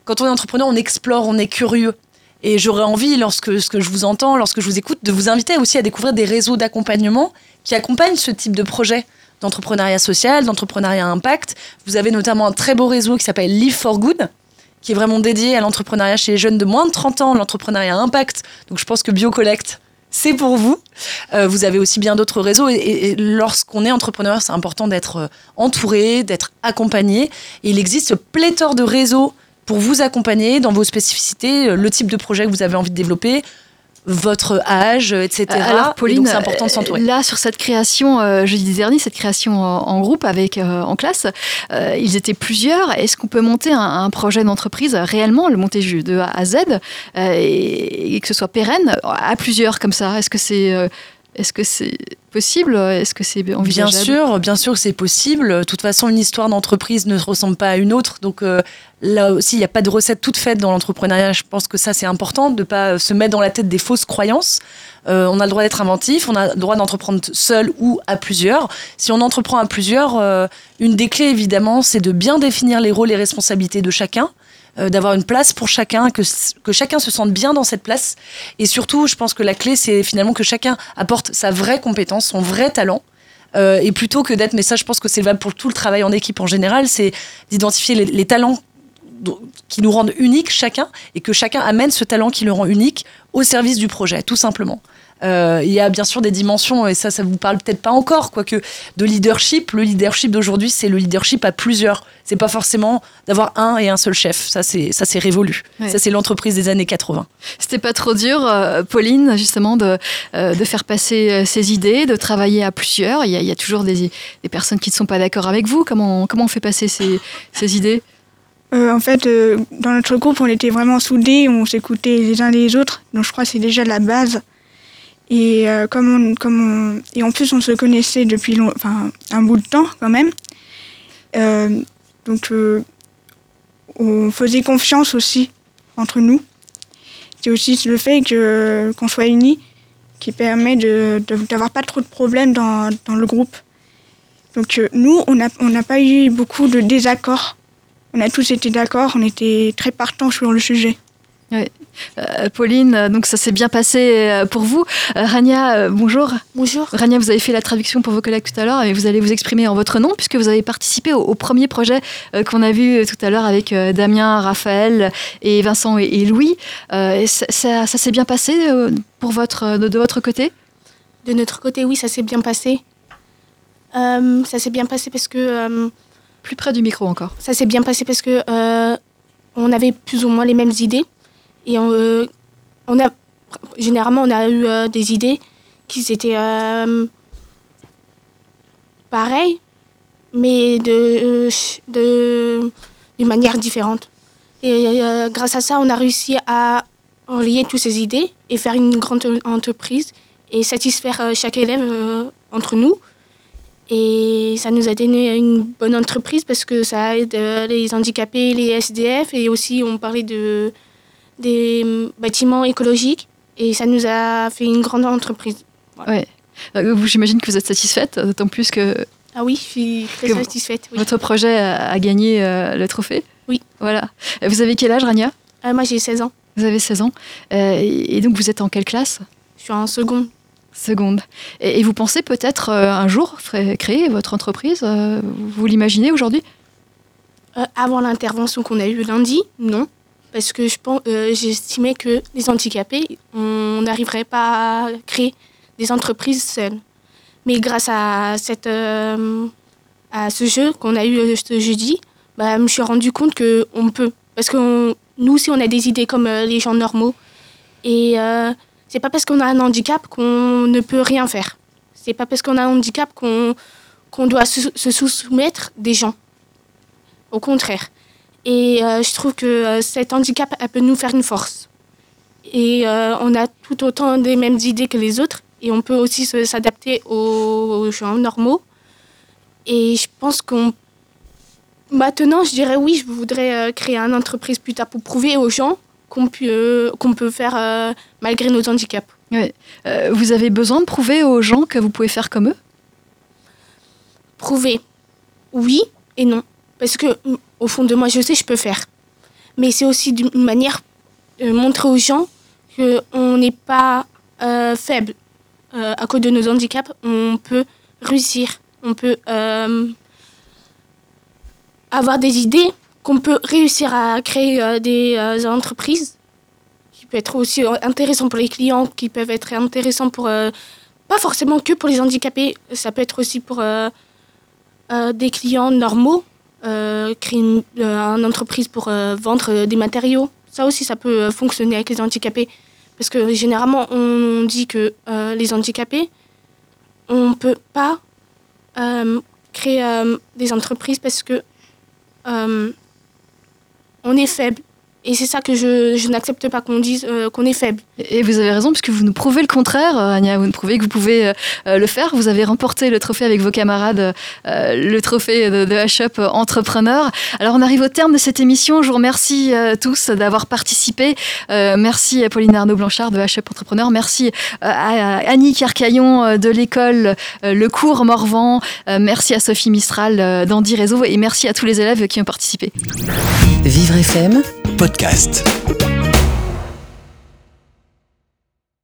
quand on est entrepreneur, on explore, on est curieux. Et j'aurais envie, lorsque ce que je vous entends, lorsque je vous écoute, de vous inviter aussi à découvrir des réseaux d'accompagnement qui accompagnent ce type de projet d'entrepreneuriat social, d'entrepreneuriat impact. Vous avez notamment un très beau réseau qui s'appelle Live for Good, qui est vraiment dédié à l'entrepreneuriat chez les jeunes de moins de 30 ans, l'entrepreneuriat impact. Donc je pense que BioCollect, c'est pour vous. Euh, vous avez aussi bien d'autres réseaux. Et, lorsqu'on est entrepreneur, c'est important d'être euh, entouré, d'être accompagné. Il existe pléthore de réseaux pour vous accompagner dans vos spécificités, euh, le type de projet que vous avez envie de développer, votre âge, etc. Alors Et donc, Pauline, c'est important de s'entourer. euh, là sur cette création euh, jeudi dernier, cette création en, en groupe avec euh, en classe, euh, ils étaient plusieurs. Est-ce qu'on peut monter un, un projet d'entreprise réellement, le monter de A à Z et, et que ce soit pérenne à plusieurs comme ça? Est-ce que c'est est-ce que c'est possible? Est-ce que c'est Bien envisageable sûr, bien sûr, c'est possible. De toute façon, une histoire d'entreprise ne ressemble pas à une autre. Donc euh, là aussi, il n'y a pas de recette toute faite dans l'entrepreneuriat. Je pense que ça, c'est important de ne pas se mettre dans la tête des fausses croyances. Euh, on a le droit d'être inventif, on a le droit d'entreprendre seul ou à plusieurs. Si on entreprend à plusieurs, euh, une des clés, évidemment, c'est de bien définir les rôles et responsabilités de chacun. Euh, d'avoir une place pour chacun, que, que chacun se sente bien dans cette place. Et surtout, je pense que la clé, c'est finalement que chacun apporte sa vraie compétence, son vrai talent. Euh, et plutôt que d'être, mais ça, je pense que c'est valable pour tout le travail en équipe en général, c'est d'identifier les, les talents qui nous rendent uniques chacun et que chacun amène ce talent qui le rend unique au service du projet, tout simplement. Euh, il y a bien sûr des dimensions, et ça, ça vous parle peut-être pas encore, quoique de leadership. Le leadership d'aujourd'hui, c'est le leadership à plusieurs. C'est pas forcément d'avoir un et un seul chef. Ça, c'est ça, c'est révolu. Ouais. Ça, c'est l'entreprise des années 80. C'était pas trop dur, euh, Pauline, justement, de, euh, de faire passer ses idées, de travailler à plusieurs. Il y a, il y a toujours des, des personnes qui ne sont pas d'accord avec vous. Comment, comment on fait passer ces, ces idées? Euh, en fait, euh, dans notre groupe, on était vraiment soudés, on s'écoutait les uns les autres, donc je crois que c'est déjà la base. Et, euh, comme on, comme on- et en plus, on se connaissait depuis long- enfin, un bout de temps quand même. Euh, donc, euh, on faisait confiance aussi entre nous. c'est aussi le fait que qu'on soit unis qui permet de d'avoir pas trop de problèmes dans, dans le groupe. Donc euh, nous, on n'a on n'a pas eu beaucoup de désaccords. On a tous été d'accord, on était très partants sur le sujet. Ouais. Euh, Pauline, donc ça s'est bien passé euh, pour vous. Euh, Rania, bonjour. Bonjour. Rania, vous avez fait la traduction pour vos collègues tout à l'heure et vous allez vous exprimer en votre nom puisque vous avez participé au, au premier projet qu'on a vu tout à l'heure avec Damien, Raphaël et Vincent et, et Louis. Et ça, ça- ça s'est bien passé pour votre, de, de votre côté? De notre côté, oui, ça s'est bien passé. Euh, ça s'est bien passé parce que. euh, Plus près du micro encore. ça s'est bien passé parce que euh, on avait plus ou moins les mêmes idées et on, euh, on a généralement on a eu euh, des idées qui étaient euh, pareilles mais de de d'une manière différente. Et grâce à ça on a réussi à relier toutes ces idées et faire une grande entreprise et satisfaire chaque élève entre nous. Et ça nous a donné une bonne entreprise parce que ça aide les handicapés, les SDF et aussi on parlait de des hum, bâtiments écologiques et ça nous a fait une grande entreprise. Ouais. Euh, vous, J'imagine que vous êtes satisfaite, d'autant plus que Ah oui, je suis très satisfaite. oui. votre projet a, a gagné euh, le trophée. Oui. Voilà. Euh, Vous avez quel âge, Rania? Euh, moi j'ai 16 ans, Vous avez 16 ans. Euh, et donc vous êtes en quelle classe? Je suis en seconde. Seconde. Et, et vous pensez peut-être un jour créer votre entreprise Vous l'imaginez aujourd'hui? Avant l'intervention qu'on a eue lundi, non. Parce que je euh, j'estimais que les handicapés, on n'arriverait pas à créer des entreprises seules. Mais grâce à, euh, ce jeu qu'on a eu euh, ce jeudi, bah, je me suis rendu compte qu'on peut. Parce que nous aussi, on a des idées comme les gens normaux. Et c'est pas parce qu'on a un handicap qu'on ne peut rien faire. C'est pas parce qu'on a un handicap qu'on doit se, sous-soumettre des gens. Au contraire. Et euh, je trouve que euh, cet handicap elle peut nous faire une force. Et euh, on a tout autant des mêmes idées que les autres. Et on peut aussi s'adapter aux, aux gens normaux. Et je pense qu'on. Maintenant, je dirais oui, je voudrais créer une entreprise plus tard pour prouver aux gens qu'on peut, qu'on peut faire euh, malgré nos handicaps. Euh, Vous avez besoin de prouver aux gens que vous pouvez faire comme eux? Prouver, oui et non. Parce que au fond de moi, je sais, je peux faire. Mais c'est aussi d'une manière de montrer aux gens qu'on n'est pas euh, faible. Euh, à cause de nos handicaps, on peut réussir. On peut euh, avoir des idées, qu'on peut réussir à créer euh, des euh, entreprises qui peuvent être aussi euh, intéressants pour les clients, qui peuvent être intéressants pour... euh, pas forcément que pour les handicapés, ça peut être aussi pour euh, euh, des clients normaux, euh, créer une, euh, une entreprise pour euh, vendre euh, des matériaux. Ça aussi, ça peut euh, fonctionner avec les handicapés. Parce que généralement, on dit que euh, les handicapés, on ne peut pas euh, créer euh, des entreprises parce que euh, on est faible. Et c'est ça que je, je n'accepte pas qu'on dise euh, qu'on est faible. Et vous avez raison, puisque vous nous prouvez le contraire, euh, Anya. Vous nous prouvez que vous pouvez euh, le faire. Vous avez remporté le trophée avec vos camarades, euh, le trophée de, de H-Up Entrepreneur. Alors, on arrive au terme de cette émission. Je vous remercie euh, tous d'avoir participé. Euh, merci à Pauline Arnaud-Blanchard de H-Up Entrepreneur. Merci euh, à Annie Carcaillon euh, de l'école euh, Le Cours Morvan. Euh, merci à Sophie Mistral euh, d'Andy Réseau. Et merci à tous les élèves qui ont participé. Vivre FM Podcast.